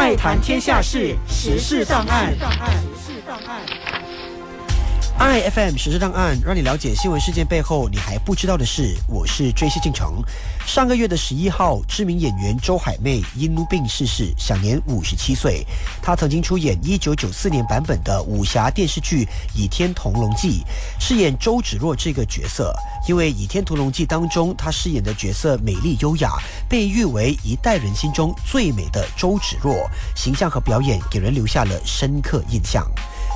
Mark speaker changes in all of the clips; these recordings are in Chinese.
Speaker 1: 爱谈天下事，时事档案。
Speaker 2: iFM 时事档案，让你了解新闻事件背后你还不知道的事。我是追西进城。上个月的十一号，知名演员周海媚因病逝世，享年五十七岁。她曾经出演一九九四年版本的武侠电视剧《倚天屠龙记》，饰演周芷若这个角色。因为《倚天屠龙记》当中她饰演的角色美丽优雅，被誉为一代人心中最美的周芷若，形象和表演给人留下了深刻印象。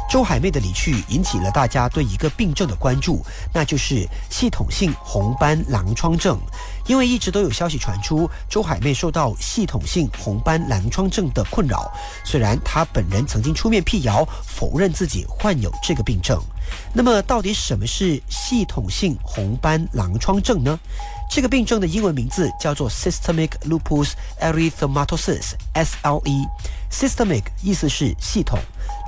Speaker 2: 周海媚的离去引起了大家对一个病症的关注，那就是系统性红斑狼疮症。因为一直都有消息传出，周海媚受到系统性红斑狼疮症的困扰。虽然她本人曾经出面辟谣，否认自己患有这个病症。那么，到底什么是系统性红斑狼疮症呢？这个病症的英文名字叫做 Systemic Lupus Erythematosus（SLE）。Systemic 意思是系统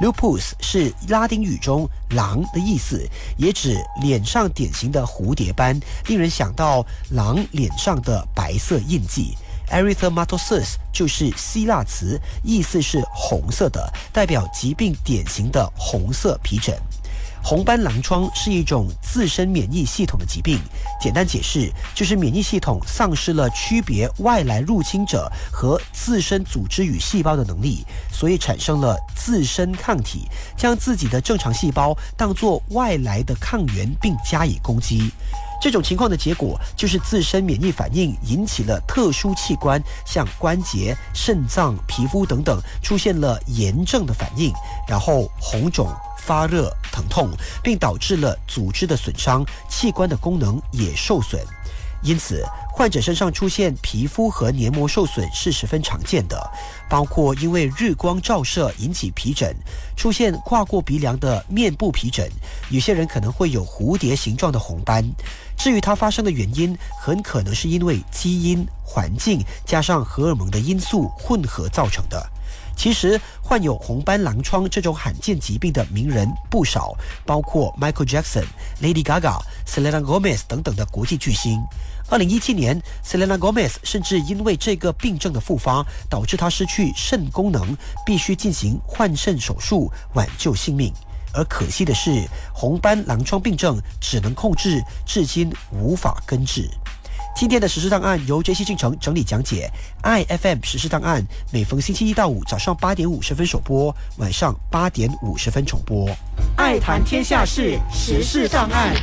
Speaker 2: ，Lupus 是拉丁语中狼的意思，也指脸上典型的蝴蝶斑，令人想到狼脸脸上的白色印记。Erythematosus 就是希腊词，意思是红色的，代表疾病典型的红色皮疹。红斑狼疮是一种自身免疫系统的疾病，简单解释就是免疫系统丧失了区别外来入侵者和自身组织与细胞的能力，所以产生了自身抗体，将自己的正常细胞当作外来的抗原并加以攻击。这种情况的结果就是自身免疫反应引起了特殊器官，像关节、肾脏、皮肤等等出现了炎症的反应，然后红肿。发热、疼痛，并导致了组织的损伤，器官的功能也受损。因此，患者身上出现皮肤和黏膜受损是十分常见的，包括因为日光照射引起皮疹，出现跨过鼻梁的面部皮疹，有些人可能会有蝴蝶形状的红斑。至于它发生的原因，很可能是因为基因、环境加上荷尔蒙的因素混合造成的。其实，患有红斑狼疮这种罕见疾病的名人不少，包括 Michael Jackson、Lady Gaga、Selena Gomez 等等的国际巨星。二零一七年，Selena Gomez 甚至因为这个病症的复发，导致她失去肾功能，必须进行换肾手术挽救性命。而可惜的是，红斑狼疮病症只能控制，至今无法根治。今天的实时档案由 JC 进城整理讲解，iFM 实时档案每逢星期一到五早上八点五十分首播，晚上八点五十分重播。
Speaker 1: 爱谈天下事，时事档案。